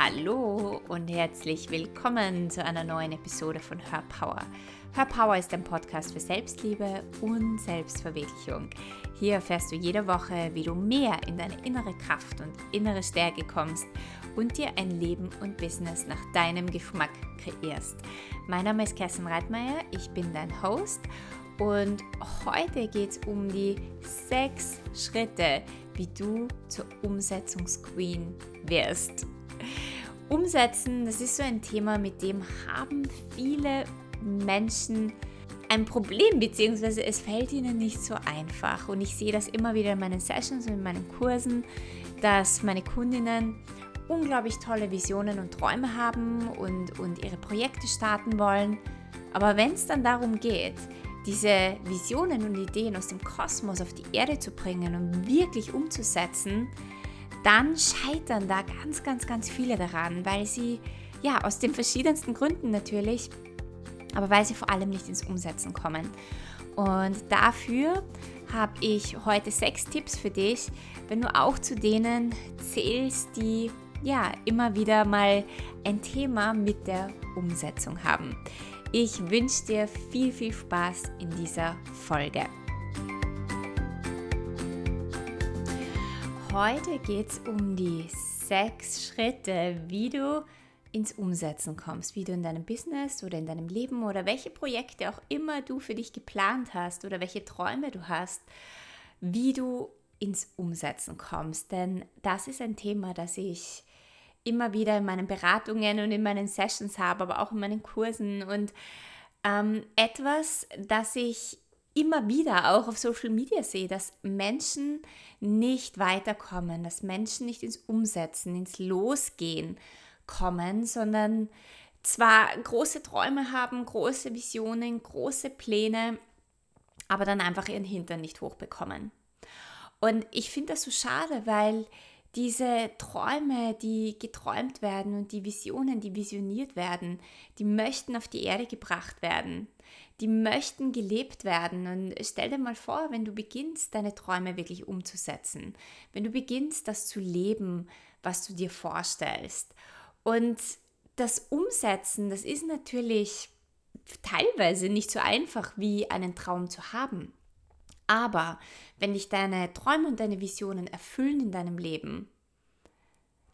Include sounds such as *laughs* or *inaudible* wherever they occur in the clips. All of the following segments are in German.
Hallo und herzlich willkommen zu einer neuen Episode von Her Power. Her Power ist ein Podcast für Selbstliebe und Selbstverwirklichung. Hier erfährst du jede Woche, wie du mehr in deine innere Kraft und innere Stärke kommst und dir ein Leben und Business nach deinem Geschmack kreierst. Mein Name ist Kerstin Reitmeier, ich bin dein Host und heute geht es um die sechs Schritte, wie du zur Umsetzungsqueen wirst. Umsetzen, das ist so ein Thema, mit dem haben viele Menschen ein Problem, beziehungsweise es fällt ihnen nicht so einfach. Und ich sehe das immer wieder in meinen Sessions und in meinen Kursen, dass meine Kundinnen unglaublich tolle Visionen und Träume haben und, und ihre Projekte starten wollen. Aber wenn es dann darum geht, diese Visionen und Ideen aus dem Kosmos auf die Erde zu bringen und wirklich umzusetzen, dann scheitern da ganz, ganz, ganz viele daran, weil sie, ja, aus den verschiedensten Gründen natürlich, aber weil sie vor allem nicht ins Umsetzen kommen. Und dafür habe ich heute sechs Tipps für dich, wenn du auch zu denen zählst, die ja immer wieder mal ein Thema mit der Umsetzung haben. Ich wünsche dir viel, viel Spaß in dieser Folge. Heute geht es um die sechs Schritte, wie du ins Umsetzen kommst, wie du in deinem Business oder in deinem Leben oder welche Projekte auch immer du für dich geplant hast oder welche Träume du hast, wie du ins Umsetzen kommst. Denn das ist ein Thema, das ich immer wieder in meinen Beratungen und in meinen Sessions habe, aber auch in meinen Kursen und ähm, etwas, das ich immer wieder auch auf Social Media sehe, dass Menschen nicht weiterkommen, dass Menschen nicht ins Umsetzen, ins Losgehen kommen, sondern zwar große Träume haben, große Visionen, große Pläne, aber dann einfach ihren Hintern nicht hochbekommen. Und ich finde das so schade, weil diese Träume, die geträumt werden und die Visionen, die visioniert werden, die möchten auf die Erde gebracht werden. Die möchten gelebt werden. Und stell dir mal vor, wenn du beginnst, deine Träume wirklich umzusetzen. Wenn du beginnst, das zu leben, was du dir vorstellst. Und das Umsetzen, das ist natürlich teilweise nicht so einfach wie einen Traum zu haben. Aber wenn dich deine Träume und deine Visionen erfüllen in deinem Leben,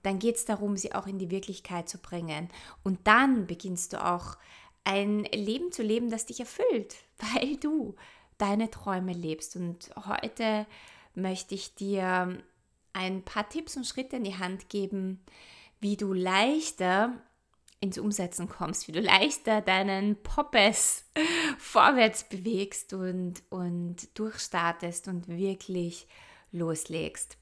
dann geht es darum, sie auch in die Wirklichkeit zu bringen. Und dann beginnst du auch ein Leben zu leben, das dich erfüllt, *laughs* weil du deine Träume lebst. Und heute möchte ich dir ein paar Tipps und Schritte in die Hand geben, wie du leichter ins Umsetzen kommst, wie du leichter deinen Poppes *laughs* vorwärts bewegst und, und durchstartest und wirklich loslegst.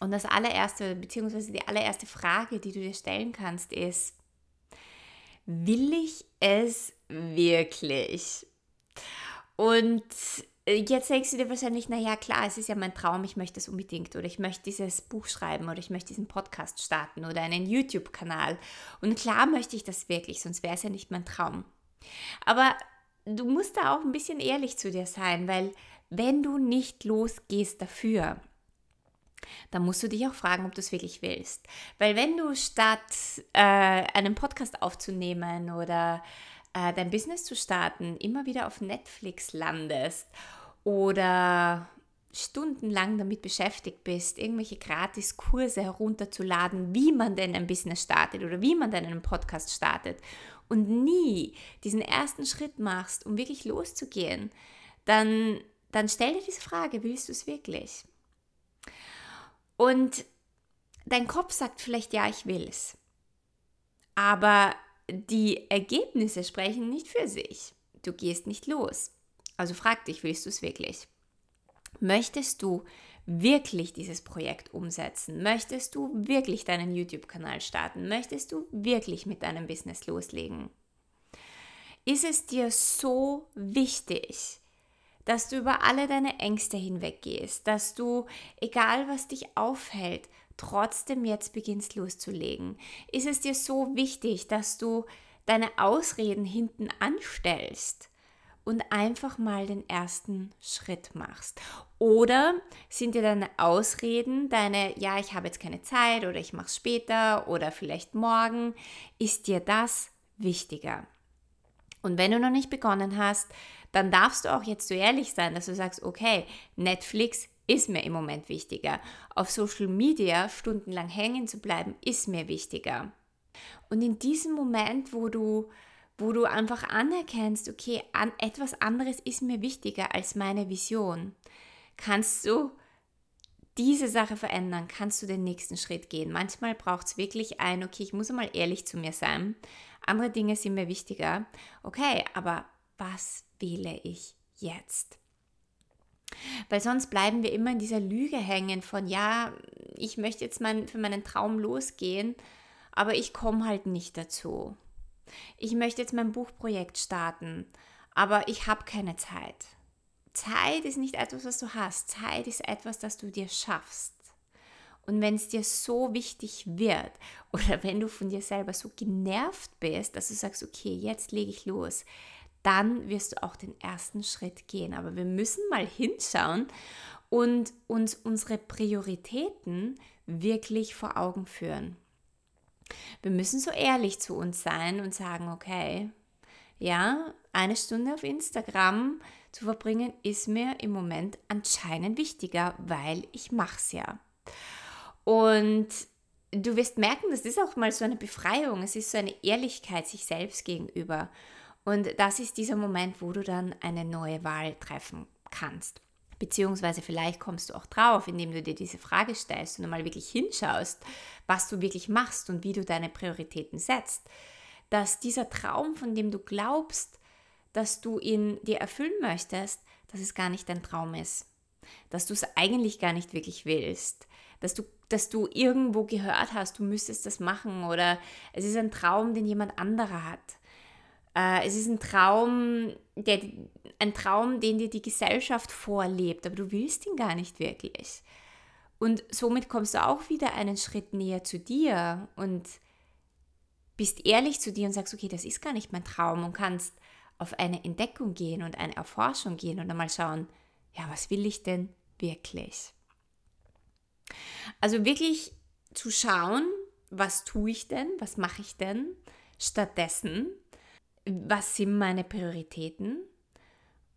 Und das allererste, beziehungsweise die allererste Frage, die du dir stellen kannst, ist, will ich es wirklich? Und jetzt denkst du dir wahrscheinlich, naja, klar, es ist ja mein Traum, ich möchte es unbedingt oder ich möchte dieses Buch schreiben oder ich möchte diesen Podcast starten oder einen YouTube-Kanal. Und klar möchte ich das wirklich, sonst wäre es ja nicht mein Traum. Aber du musst da auch ein bisschen ehrlich zu dir sein, weil wenn du nicht losgehst dafür, dann musst du dich auch fragen, ob du es wirklich willst. Weil wenn du statt äh, einen Podcast aufzunehmen oder äh, dein Business zu starten, immer wieder auf Netflix landest oder stundenlang damit beschäftigt bist, irgendwelche Gratis-Kurse herunterzuladen, wie man denn ein Business startet oder wie man denn einen Podcast startet und nie diesen ersten Schritt machst, um wirklich loszugehen, dann, dann stell dir diese Frage, willst du es wirklich? Und dein Kopf sagt vielleicht, ja, ich will es. Aber die Ergebnisse sprechen nicht für sich. Du gehst nicht los. Also frag dich, willst du es wirklich? Möchtest du wirklich dieses Projekt umsetzen? Möchtest du wirklich deinen YouTube-Kanal starten? Möchtest du wirklich mit deinem Business loslegen? Ist es dir so wichtig, dass du über alle deine Ängste hinweggehst, dass du, egal was dich aufhält, trotzdem jetzt beginnst loszulegen? Ist es dir so wichtig, dass du deine Ausreden hinten anstellst und einfach mal den ersten Schritt machst. Oder sind dir deine Ausreden, deine, ja, ich habe jetzt keine Zeit oder ich mache es später oder vielleicht morgen, ist dir das wichtiger? Und wenn du noch nicht begonnen hast, dann darfst du auch jetzt so ehrlich sein, dass du sagst, okay, Netflix ist mir im Moment wichtiger. Auf Social Media stundenlang hängen zu bleiben, ist mir wichtiger. Und in diesem Moment, wo du, wo du einfach anerkennst, okay, an, etwas anderes ist mir wichtiger als meine Vision, kannst du diese Sache verändern, kannst du den nächsten Schritt gehen. Manchmal braucht es wirklich ein, okay, ich muss einmal ehrlich zu mir sein. Andere Dinge sind mir wichtiger. Okay, aber was wähle ich jetzt? Weil sonst bleiben wir immer in dieser Lüge hängen von, ja, ich möchte jetzt mein, für meinen Traum losgehen, aber ich komme halt nicht dazu. Ich möchte jetzt mein Buchprojekt starten, aber ich habe keine Zeit. Zeit ist nicht etwas, was du hast. Zeit ist etwas, das du dir schaffst. Und wenn es dir so wichtig wird *laughs* oder wenn du von dir selber so genervt bist, dass du sagst, okay, jetzt lege ich los, dann wirst du auch den ersten Schritt gehen. Aber wir müssen mal hinschauen und uns unsere Prioritäten wirklich vor Augen führen. Wir müssen so ehrlich zu uns sein und sagen, okay, ja, eine Stunde auf Instagram zu verbringen ist mir im Moment anscheinend wichtiger, weil ich mache es ja. Und du wirst merken, das ist auch mal so eine Befreiung, es ist so eine Ehrlichkeit sich selbst gegenüber. Und das ist dieser Moment, wo du dann eine neue Wahl treffen kannst. Beziehungsweise vielleicht kommst du auch drauf, indem du dir diese Frage stellst und einmal wirklich hinschaust, was du wirklich machst und wie du deine Prioritäten setzt. Dass dieser Traum, von dem du glaubst, dass du ihn dir erfüllen möchtest, dass es gar nicht dein Traum ist. Dass du es eigentlich gar nicht wirklich willst. Dass du, dass du irgendwo gehört hast, du müsstest das machen oder es ist ein Traum, den jemand anderer hat. Äh, es ist ein Traum, der, ein Traum, den dir die Gesellschaft vorlebt, aber du willst ihn gar nicht wirklich. Und somit kommst du auch wieder einen Schritt näher zu dir und bist ehrlich zu dir und sagst, okay, das ist gar nicht mein Traum und kannst auf eine Entdeckung gehen und eine Erforschung gehen und einmal schauen, ja, was will ich denn wirklich? Also wirklich zu schauen, was tue ich denn, was mache ich denn stattdessen, was sind meine Prioritäten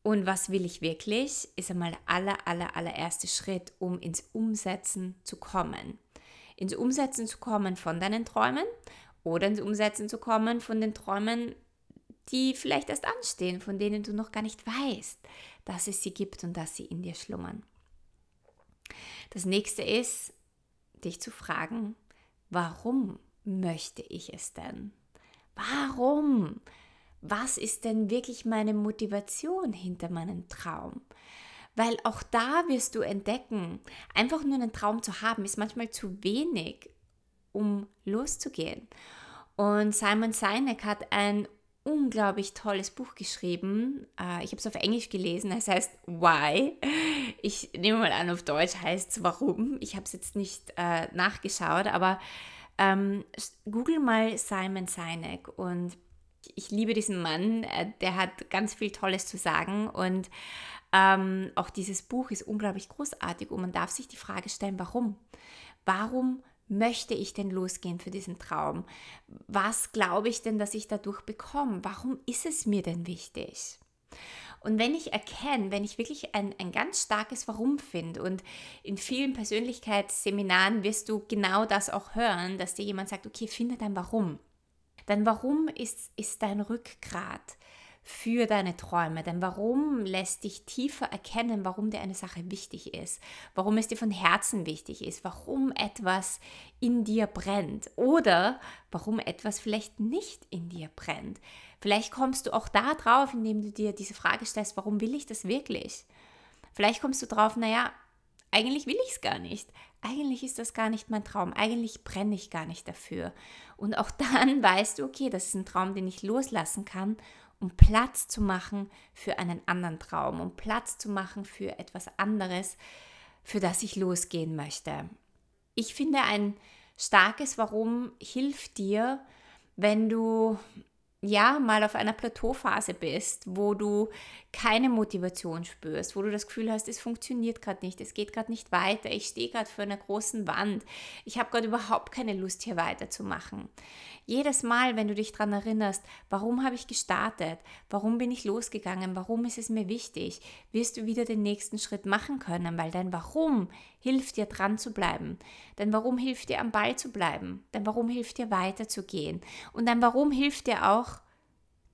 und was will ich wirklich, ist einmal der aller, aller, allererste Schritt, um ins Umsetzen zu kommen. Ins Umsetzen zu kommen von deinen Träumen oder ins Umsetzen zu kommen von den Träumen, die vielleicht erst anstehen, von denen du noch gar nicht weißt, dass es sie gibt und dass sie in dir schlummern. Das nächste ist, dich zu fragen, warum möchte ich es denn? Warum? Was ist denn wirklich meine Motivation hinter meinem Traum? Weil auch da wirst du entdecken, einfach nur einen Traum zu haben, ist manchmal zu wenig, um loszugehen. Und Simon Sinek hat ein unglaublich tolles Buch geschrieben. Äh, ich habe es auf Englisch gelesen, es heißt Why. Ich nehme mal an, auf Deutsch heißt es Warum. Ich habe es jetzt nicht äh, nachgeschaut, aber ähm, google mal Simon Sinek und ich liebe diesen Mann, äh, der hat ganz viel Tolles zu sagen und ähm, auch dieses Buch ist unglaublich großartig und man darf sich die Frage stellen, warum? Warum möchte ich denn losgehen für diesen Traum? Was glaube ich denn, dass ich dadurch bekomme? Warum ist es mir denn wichtig? Und wenn ich erkenne, wenn ich wirklich ein, ein ganz starkes Warum finde und in vielen Persönlichkeitsseminaren wirst du genau das auch hören, dass dir jemand sagt, okay, finde dein Warum. Dein Warum ist, ist dein Rückgrat für deine Träume. Denn warum lässt dich tiefer erkennen, warum dir eine Sache wichtig ist, warum es dir von Herzen wichtig ist, warum etwas in dir brennt oder warum etwas vielleicht nicht in dir brennt. Vielleicht kommst du auch da drauf, indem du dir diese Frage stellst, warum will ich das wirklich? Vielleicht kommst du drauf, naja, eigentlich will ich es gar nicht. Eigentlich ist das gar nicht mein Traum. Eigentlich brenne ich gar nicht dafür. Und auch *laughs* dann weißt du, okay, das ist ein Traum, den ich loslassen kann um Platz zu machen für einen anderen Traum, um Platz zu machen für etwas anderes, für das ich losgehen möchte. Ich finde, ein starkes Warum hilft dir, wenn du ja, mal auf einer Plateauphase bist, wo du keine Motivation spürst, wo du das Gefühl hast, es funktioniert gerade nicht, es geht gerade nicht weiter, ich stehe gerade vor einer großen Wand, ich habe gerade überhaupt keine Lust hier weiterzumachen. Jedes Mal, wenn du dich daran erinnerst, warum habe ich gestartet, warum bin ich losgegangen, warum ist es mir wichtig, wirst du wieder den nächsten Schritt machen können, weil dein Warum hilft dir dran zu bleiben, dein Warum hilft dir am Ball zu bleiben, dein Warum hilft dir weiterzugehen. Und dein Warum hilft dir auch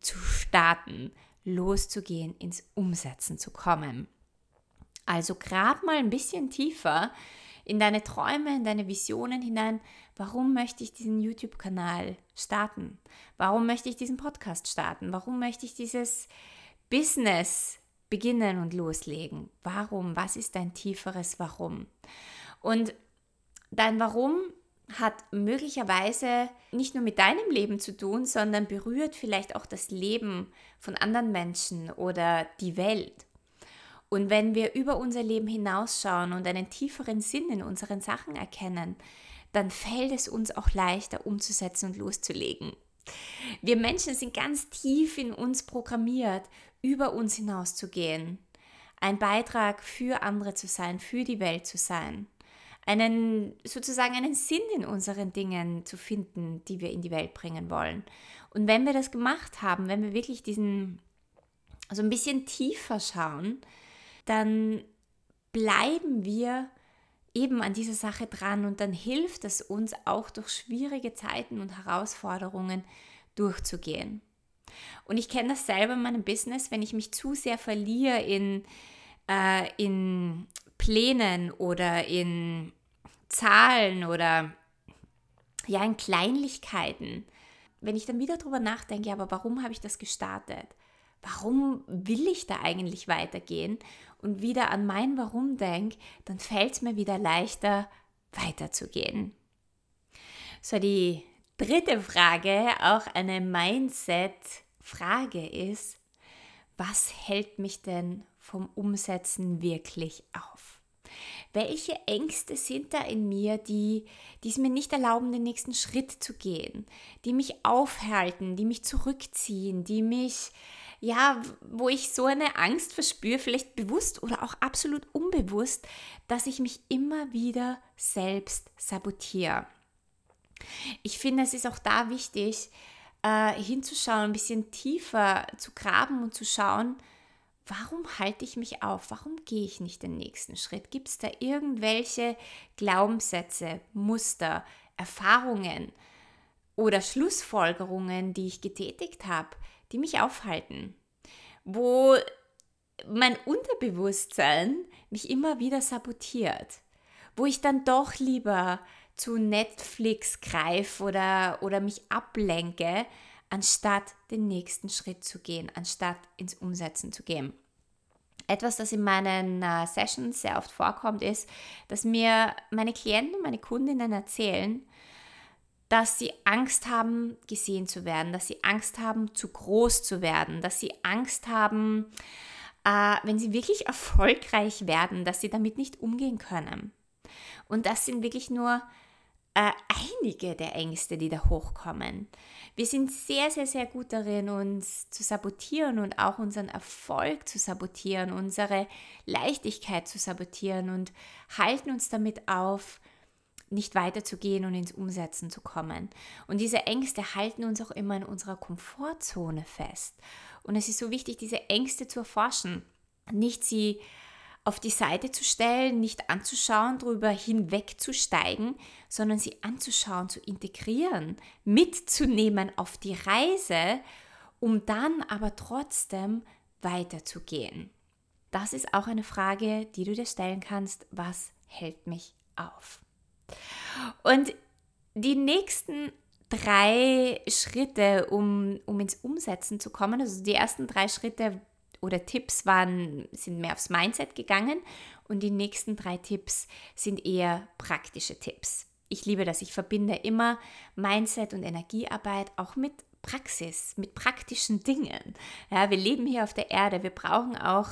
zu starten, loszugehen, ins Umsetzen zu kommen. Also grab mal ein bisschen tiefer in deine Träume, in deine Visionen hinein. Warum möchte ich diesen YouTube-Kanal starten? Warum möchte ich diesen Podcast starten? Warum möchte ich dieses Business beginnen und loslegen? Warum? Was ist dein tieferes Warum? Und dein Warum hat möglicherweise nicht nur mit deinem Leben zu tun, sondern berührt vielleicht auch das Leben von anderen Menschen oder die Welt. Und wenn wir über unser Leben hinausschauen und einen tieferen Sinn in unseren Sachen erkennen, dann fällt es uns auch leichter umzusetzen und loszulegen. Wir Menschen sind ganz tief in uns programmiert, über uns hinauszugehen, ein Beitrag für andere zu sein, für die Welt zu sein einen sozusagen einen Sinn in unseren Dingen zu finden, die wir in die Welt bringen wollen. Und wenn wir das gemacht haben, wenn wir wirklich diesen so ein bisschen tiefer schauen, dann bleiben wir eben an dieser Sache dran und dann hilft es uns auch durch schwierige Zeiten und Herausforderungen durchzugehen. Und ich kenne das selber in meinem Business, wenn ich mich zu sehr verliere in, äh, in Plänen oder in Zahlen oder ja in Kleinlichkeiten. Wenn ich dann wieder darüber nachdenke, aber warum habe ich das gestartet? Warum will ich da eigentlich weitergehen? Und wieder an mein Warum denke, dann fällt es mir wieder leichter, weiterzugehen. So, die dritte Frage, auch eine Mindset-Frage ist, was hält mich denn vom Umsetzen wirklich auf? Welche Ängste sind da in mir, die, die es mir nicht erlauben, den nächsten Schritt zu gehen, die mich aufhalten, die mich zurückziehen, die mich, ja, wo ich so eine Angst verspüre, vielleicht bewusst oder auch absolut unbewusst, dass ich mich immer wieder selbst sabotiere. Ich finde, es ist auch da wichtig, äh, hinzuschauen, ein bisschen tiefer zu graben und zu schauen, warum halte ich mich auf? Warum gehe ich nicht den nächsten Schritt? Gibt es da irgendwelche Glaubenssätze, Muster, Erfahrungen oder Schlussfolgerungen, die ich getätigt habe, die mich aufhalten? Wo mein Unterbewusstsein mich immer wieder sabotiert? Wo ich dann doch lieber zu Netflix greife oder, oder mich ablenke, anstatt den nächsten Schritt zu gehen, anstatt ins Umsetzen zu gehen. Etwas, das in meinen äh, Sessions sehr oft vorkommt, ist, dass mir meine Klienten, meine Kundinnen erzählen, dass sie Angst haben, gesehen zu werden, dass sie Angst haben, zu groß zu werden, dass sie Angst haben, äh, wenn sie wirklich erfolgreich werden, dass sie damit nicht umgehen können. Und das sind wirklich nur äh, einige der Ängste, die da hochkommen. Wir sind sehr, sehr, sehr gut darin, uns zu sabotieren und auch unseren Erfolg zu sabotieren, unsere Leichtigkeit zu sabotieren und halten uns damit auf, nicht weiterzugehen und ins Umsetzen zu kommen. Und diese Ängste halten uns auch immer in unserer Komfortzone fest. Und es ist so wichtig, diese Ängste zu erforschen, nicht sie auf die Seite zu stellen, nicht anzuschauen, darüber hinwegzusteigen, sondern sie anzuschauen, zu integrieren, mitzunehmen auf die Reise, um dann aber trotzdem weiterzugehen. Das ist auch eine Frage, die du dir stellen kannst, was hält mich auf? Und die nächsten drei Schritte, um, um ins Umsetzen zu kommen, also die ersten drei Schritte oder Tipps waren, sind mehr aufs Mindset gegangen und die nächsten drei Tipps sind eher praktische Tipps. Ich liebe das. Ich verbinde immer Mindset und Energiearbeit auch mit Praxis, mit praktischen Dingen. Ja, wir leben hier auf der Erde. Wir brauchen auch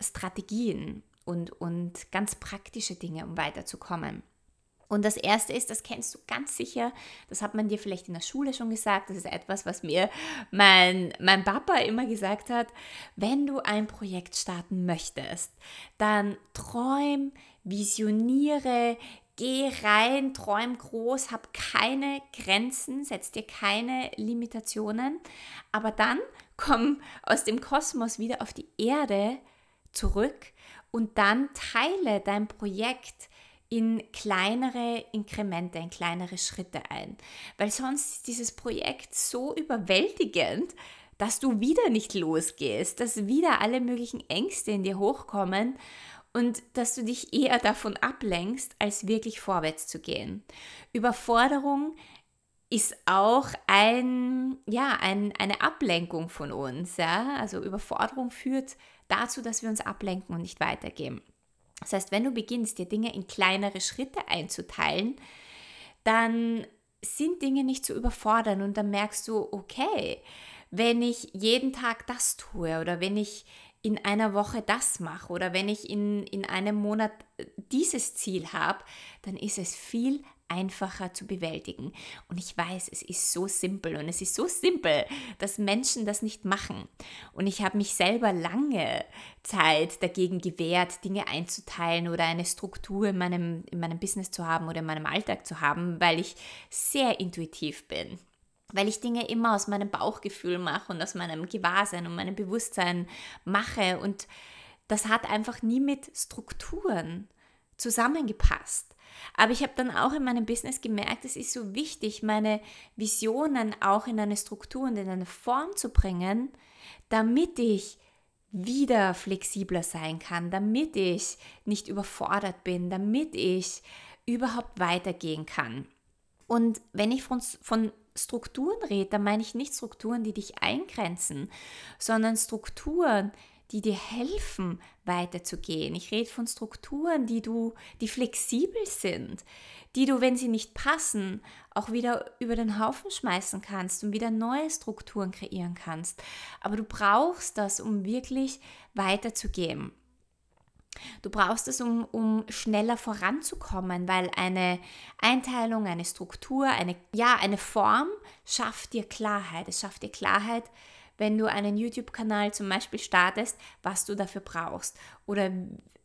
Strategien und, und ganz praktische Dinge, um weiterzukommen. Und das erste ist, das kennst du ganz sicher, das hat man dir vielleicht in der Schule schon gesagt, das ist etwas, was mir mein, mein Papa immer gesagt hat, wenn du ein Projekt starten möchtest, dann träum, visioniere, geh rein, träum groß, hab keine Grenzen, setz dir keine Limitationen, aber dann komm aus dem Kosmos wieder auf die Erde zurück und dann teile dein Projekt in kleinere Inkremente, in kleinere Schritte ein. Weil sonst ist dieses Projekt so überwältigend, dass du wieder nicht losgehst, dass wieder alle möglichen Ängste in dir hochkommen und dass du dich eher davon ablenkst, als wirklich vorwärts zu gehen. Überforderung ist auch ein, ja, ein, eine Ablenkung von uns. Ja? Also Überforderung führt dazu, dass wir uns ablenken und nicht weitergehen. Das heißt, wenn du beginnst, dir Dinge in kleinere Schritte einzuteilen, dann sind Dinge nicht zu überfordern und dann merkst du, okay, wenn ich jeden Tag das tue oder wenn ich in einer Woche das mache oder wenn ich in, in einem Monat dieses Ziel habe, dann ist es viel einfacher zu bewältigen. Und ich weiß, es ist so simpel und es ist so simpel, dass Menschen das nicht machen. Und ich habe mich selber lange Zeit dagegen gewehrt, Dinge einzuteilen oder eine Struktur in meinem, in meinem Business zu haben oder in meinem Alltag zu haben, weil ich sehr intuitiv bin. Weil ich Dinge immer aus meinem Bauchgefühl mache und aus meinem Gewahrsein und meinem Bewusstsein mache. Und das hat einfach nie mit Strukturen zusammengepasst. Aber ich habe dann auch in meinem Business gemerkt, es ist so wichtig, meine Visionen auch in eine Struktur und in eine Form zu bringen, damit ich wieder flexibler sein kann, damit ich nicht überfordert bin, damit ich überhaupt weitergehen kann. Und wenn ich von, von Strukturen rede, dann meine ich nicht Strukturen, die dich eingrenzen, sondern Strukturen, die dir helfen, weiterzugehen. Ich rede von Strukturen, die du, die flexibel sind, die du, wenn sie nicht passen, auch wieder über den Haufen schmeißen kannst und wieder neue Strukturen kreieren kannst. Aber du brauchst das, um wirklich weiterzugehen. Du brauchst es, um, um schneller voranzukommen, weil eine Einteilung, eine Struktur, eine, ja, eine Form schafft dir Klarheit. Es schafft dir Klarheit, wenn du einen YouTube-Kanal zum Beispiel startest, was du dafür brauchst oder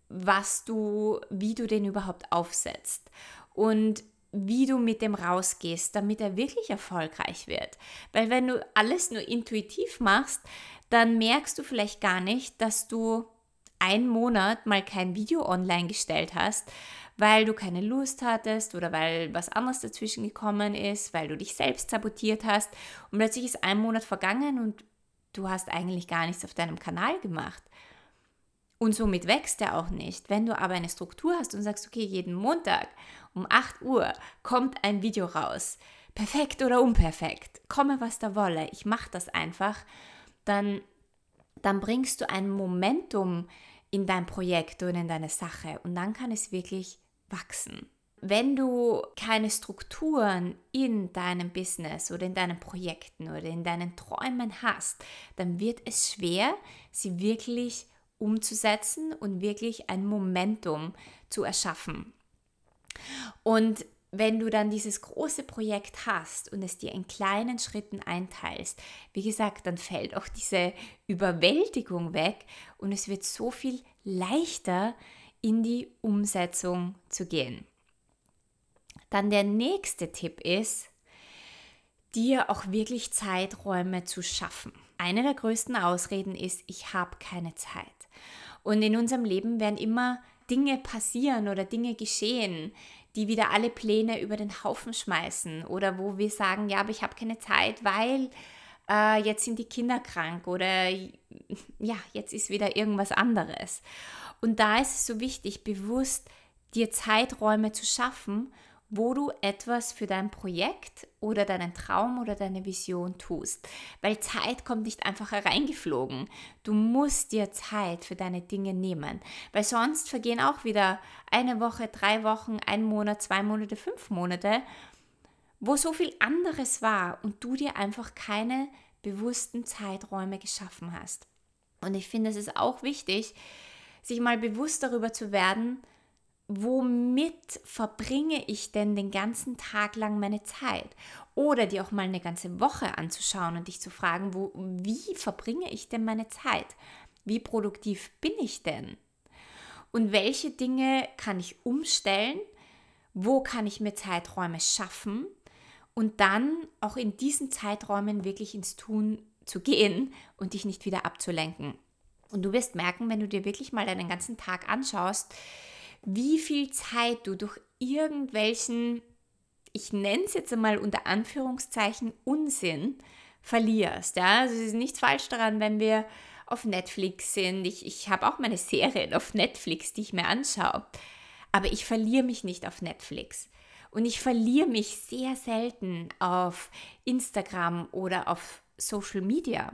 was du, wie du den überhaupt aufsetzt und wie du mit dem rausgehst, damit er wirklich erfolgreich wird. Weil wenn du alles nur intuitiv machst, dann merkst du vielleicht gar nicht, dass du einen Monat mal kein Video online gestellt hast, weil du keine Lust hattest oder weil was anderes dazwischen gekommen ist, weil du dich selbst sabotiert hast und plötzlich ist ein Monat vergangen und du hast eigentlich gar nichts auf deinem Kanal gemacht. Und somit wächst er auch nicht. Wenn du aber eine Struktur hast und sagst, okay, jeden Montag um 8 Uhr kommt ein Video raus, perfekt oder unperfekt, komme was da wolle, ich mache das einfach, dann, dann bringst du ein Momentum in dein Projekt und in deine Sache und dann kann es wirklich wachsen wenn du keine Strukturen in deinem Business oder in deinen Projekten oder in deinen Träumen hast, dann wird es schwer, sie wirklich umzusetzen und wirklich ein Momentum zu erschaffen. Und wenn du dann dieses große Projekt hast und es dir in kleinen Schritten einteilst, wie gesagt, dann fällt auch diese Überwältigung weg und es wird so viel leichter in die Umsetzung zu gehen. Dann der nächste Tipp ist, dir auch wirklich Zeiträume zu schaffen. Eine der größten Ausreden ist, ich habe keine Zeit. Und in unserem Leben werden immer Dinge passieren oder Dinge geschehen, die wieder alle Pläne über den Haufen schmeißen oder wo wir sagen, ja, aber ich habe keine Zeit, weil äh, jetzt sind die Kinder krank oder ja, jetzt ist wieder irgendwas anderes. Und da ist es so wichtig, bewusst dir Zeiträume zu schaffen wo du etwas für dein Projekt oder deinen Traum oder deine Vision tust. Weil Zeit kommt nicht einfach hereingeflogen. Du musst dir Zeit für deine Dinge nehmen. Weil sonst vergehen auch wieder eine Woche, drei Wochen, ein Monat, zwei Monate, fünf Monate, wo so viel anderes war und du dir einfach keine bewussten Zeiträume geschaffen hast. Und ich finde, es ist auch wichtig, sich mal bewusst darüber zu werden, womit verbringe ich denn den ganzen Tag lang meine Zeit? Oder dir auch mal eine ganze Woche anzuschauen und dich zu fragen, wo, wie verbringe ich denn meine Zeit? Wie produktiv bin ich denn? Und welche Dinge kann ich umstellen? Wo kann ich mir Zeiträume schaffen? Und dann auch in diesen Zeiträumen wirklich ins Tun zu gehen und dich nicht wieder abzulenken. Und du wirst merken, wenn du dir wirklich mal deinen ganzen Tag anschaust, wie viel Zeit du durch irgendwelchen, ich nenne es jetzt einmal unter Anführungszeichen, Unsinn verlierst. Ja? Also es ist nichts falsch daran, wenn wir auf Netflix sind. Ich, ich habe auch meine Serien auf Netflix, die ich mir anschaue. Aber ich verliere mich nicht auf Netflix. Und ich verliere mich sehr selten auf Instagram oder auf Social Media,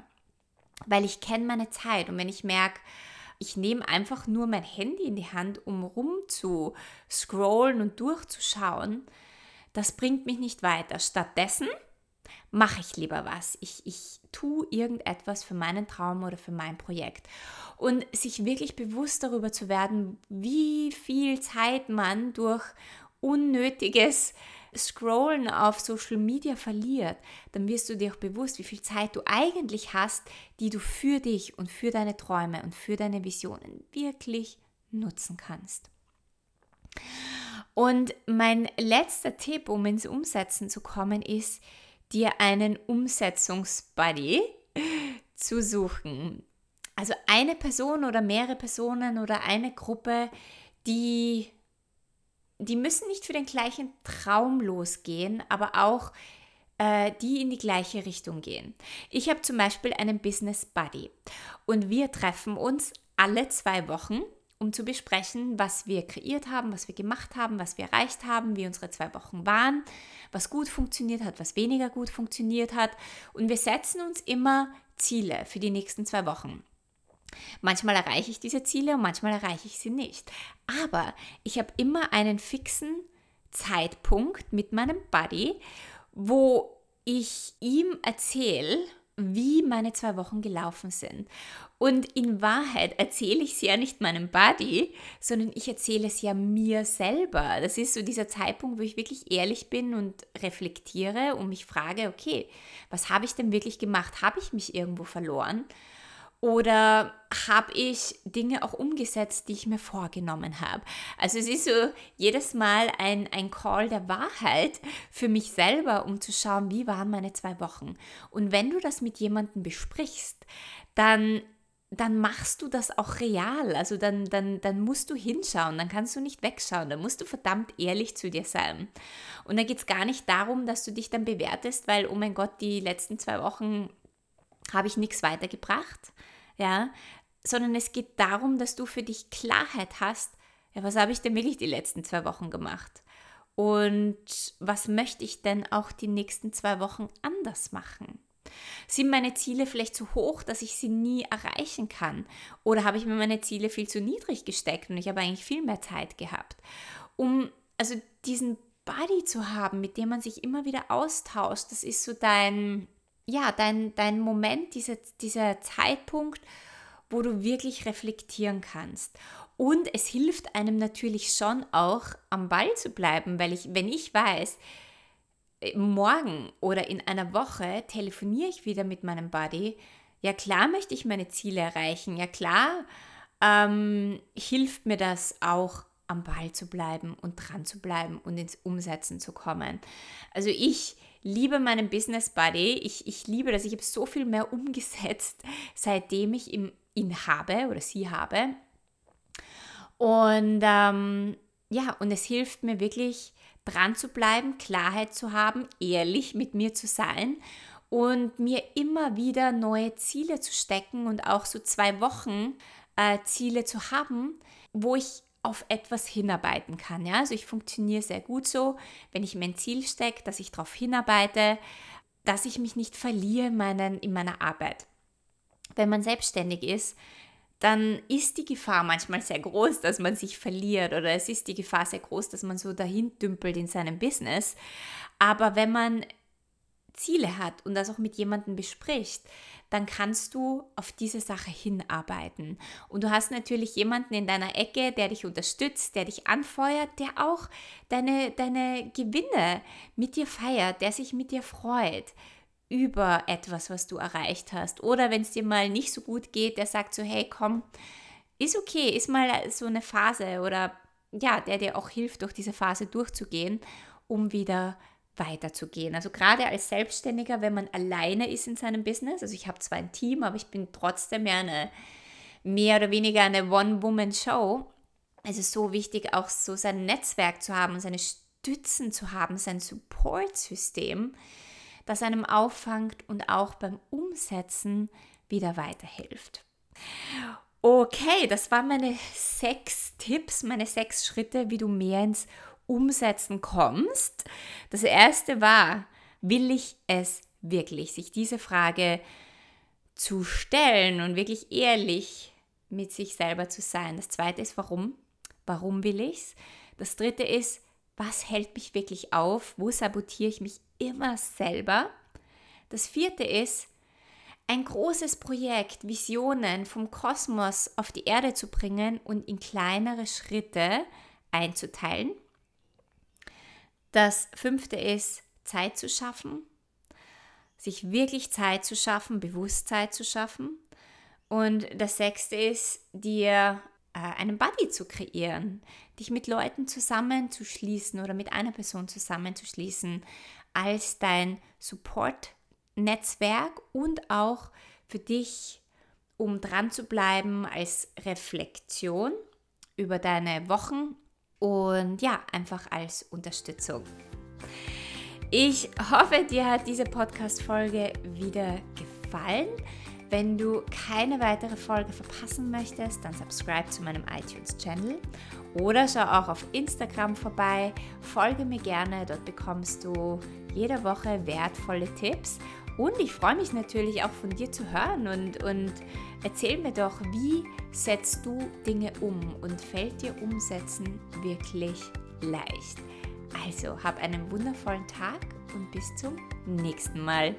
weil ich kenne meine Zeit. Und wenn ich merke, ich nehme einfach nur mein Handy in die Hand, um rum zu scrollen und durchzuschauen, das bringt mich nicht weiter. Stattdessen mache ich lieber was. Ich, ich tue irgendetwas für meinen Traum oder für mein Projekt. Und sich wirklich bewusst darüber zu werden, wie viel Zeit man durch unnötiges Scrollen auf Social Media verliert, dann wirst du dir auch bewusst, wie viel Zeit du eigentlich hast, die du für dich und für deine Träume und für deine Visionen wirklich nutzen kannst. Und mein letzter Tipp, um ins Umsetzen zu kommen, ist, dir einen Umsetzungsbuddy zu suchen. Also eine Person oder mehrere Personen oder eine Gruppe, die die müssen nicht für den gleichen Traum losgehen, aber auch äh, die in die gleiche Richtung gehen. Ich habe zum Beispiel einen Business Buddy und wir treffen uns alle zwei Wochen, um zu besprechen, was wir kreiert haben, was wir gemacht haben, was wir erreicht haben, wie unsere zwei Wochen waren, was gut funktioniert hat, was weniger gut funktioniert hat. Und wir setzen uns immer Ziele für die nächsten zwei Wochen. Manchmal erreiche ich diese Ziele und manchmal erreiche ich sie nicht. Aber ich habe immer einen fixen Zeitpunkt mit meinem Buddy, wo ich ihm erzähle, wie meine zwei Wochen gelaufen sind. Und in Wahrheit erzähle ich es ja nicht meinem Buddy, sondern ich erzähle es ja mir selber. Das ist so dieser Zeitpunkt, wo ich wirklich ehrlich bin und reflektiere und mich frage, okay, was habe ich denn wirklich gemacht? Habe ich mich irgendwo verloren? Oder habe ich Dinge auch umgesetzt, die ich mir vorgenommen habe? Also es ist so jedes Mal ein, ein Call der Wahrheit für mich selber, um zu schauen, wie waren meine zwei Wochen. Und wenn du das mit jemandem besprichst, dann dann machst du das auch real. Also dann, dann, dann musst du hinschauen, dann kannst du nicht wegschauen, dann musst du verdammt ehrlich zu dir sein. Und da geht es gar nicht darum, dass du dich dann bewertest, weil, oh mein Gott, die letzten zwei Wochen habe ich nichts weitergebracht, ja, sondern es geht darum, dass du für dich Klarheit hast, ja, was habe ich denn wirklich die letzten zwei Wochen gemacht? Und was möchte ich denn auch die nächsten zwei Wochen anders machen? Sind meine Ziele vielleicht zu hoch, dass ich sie nie erreichen kann? Oder habe ich mir meine Ziele viel zu niedrig gesteckt und ich habe eigentlich viel mehr Zeit gehabt? Um also diesen Buddy zu haben, mit dem man sich immer wieder austauscht, das ist so dein, ja, dein, dein Moment, dieser, dieser Zeitpunkt, wo du wirklich reflektieren kannst. Und es hilft einem natürlich schon auch am Ball zu bleiben, weil ich, wenn ich weiß, äh, morgen oder in einer Woche telefoniere ich wieder mit meinem Buddy, ja klar möchte ich meine Ziele erreichen, ja klar ähm, hilft mir das auch am Ball zu bleiben und dran zu bleiben und ins Umsetzen zu kommen. Also ich liebe meinen Business Buddy. Ich, ich liebe das. Ich habe so viel mehr umgesetzt, *laughs* seitdem ich ihn habe oder sie habe. Und ähm, ja, und es hilft mir wirklich dran zu bleiben, Klarheit zu haben, ehrlich mit mir zu sein und mir immer wieder neue Ziele zu stecken und auch so zwei Wochen äh, Ziele zu haben, wo ich auf etwas hinarbeiten kann. Ja? Also ich funktioniere sehr gut so, wenn ich mir ein Ziel stecke, dass ich darauf hinarbeite, dass ich mich nicht verliere in, meinen, in meiner Arbeit. Wenn man selbstständig ist, dann ist die Gefahr manchmal sehr groß, dass man sich verliert oder es ist die Gefahr sehr groß, dass man so dahin dümpelt in seinem Business. Aber wenn man Ziele hat und das auch mit jemandem bespricht, dann kannst du auf diese Sache hinarbeiten. Und du hast natürlich jemanden in deiner Ecke, der dich unterstützt, der dich anfeuert, der auch deine, deine Gewinne mit dir feiert, der sich mit dir freut über etwas, was du erreicht hast. Oder wenn es dir mal nicht so gut geht, der sagt so, hey, komm, ist okay, ist mal so eine Phase oder ja, der dir auch hilft, durch diese Phase durchzugehen, um wieder weiterzugehen. Also gerade als Selbstständiger, wenn man alleine ist in seinem Business, also ich habe zwar ein Team, aber ich bin trotzdem ja eine mehr oder weniger eine One-Woman-Show. Es ist so wichtig, auch so sein Netzwerk zu haben, seine Stützen zu haben, sein Support-System, das einem auffangt und auch beim Umsetzen wieder weiterhilft. Okay, das waren meine sechs Tipps, meine sechs Schritte, wie du mehr ins Umsetzen kommst. Das erste war, will ich es wirklich? Sich diese Frage zu stellen und wirklich ehrlich mit sich selber zu sein. Das zweite ist, warum? Warum will ich es? Das dritte ist, was hält mich wirklich auf? Wo sabotiere ich mich immer selber? Das vierte ist, ein großes Projekt, Visionen vom Kosmos auf die Erde zu bringen und in kleinere Schritte einzuteilen. Das fünfte ist, Zeit zu schaffen, sich wirklich Zeit zu schaffen, Bewusstsein zu schaffen. Und das sechste ist, dir äh, einen Buddy zu kreieren, dich mit Leuten zusammenzuschließen oder mit einer Person zusammenzuschließen als dein Support Netzwerk und auch für dich, um dran zu bleiben als Reflexion über deine Wochen und ja, einfach als Unterstützung. Ich hoffe, dir hat diese Podcast-Folge wieder gefallen. Wenn du keine weitere Folge verpassen möchtest, dann subscribe zu meinem iTunes-Channel oder schau auch auf Instagram vorbei. Folge mir gerne, dort bekommst du jede Woche wertvolle Tipps und ich freue mich natürlich auch von dir zu hören und, und erzähl mir doch, wie setzt du Dinge um und fällt dir Umsetzen wirklich leicht? Also, hab einen wundervollen Tag und bis zum nächsten Mal.